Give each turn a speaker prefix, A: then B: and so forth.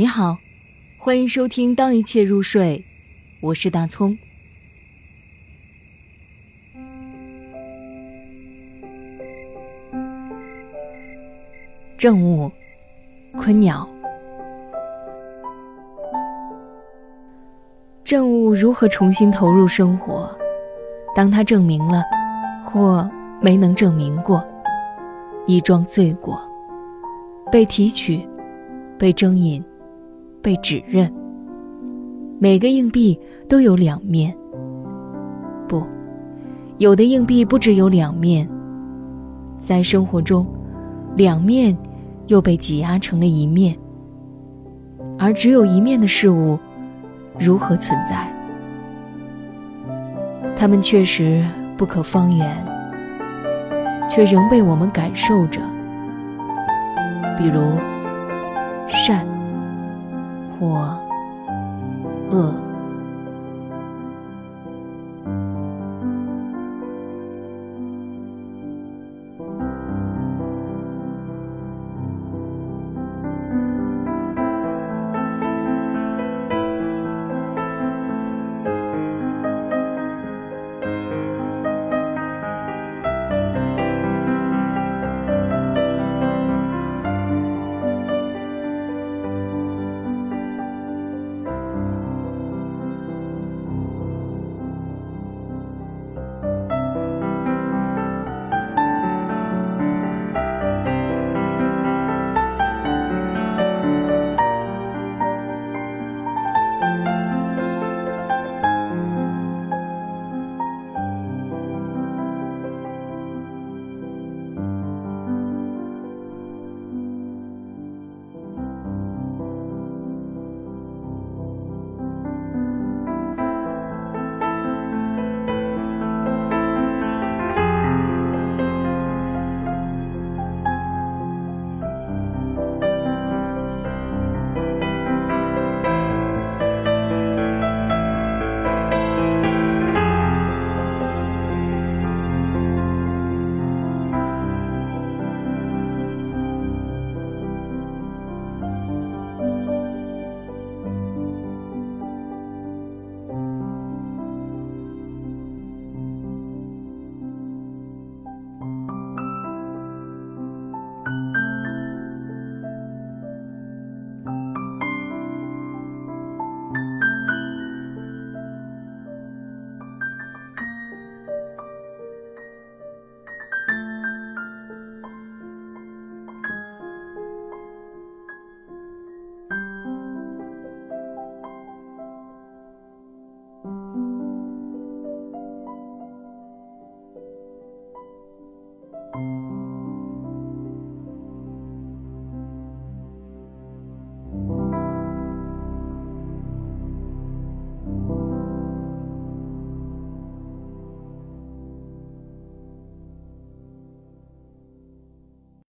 A: 你好，欢迎收听《当一切入睡》，我是大葱。正午，昆鸟。正午如何重新投入生活？当他证明了，或没能证明过，一桩罪过，被提取，被征引，被指认。每个硬币都有两面。不，有的硬币不只有两面。在生活中，两面又被挤压成了一面。而只有一面的事物，如何存在？它们确实不可方圆，却仍被我们感受着。比如善我饿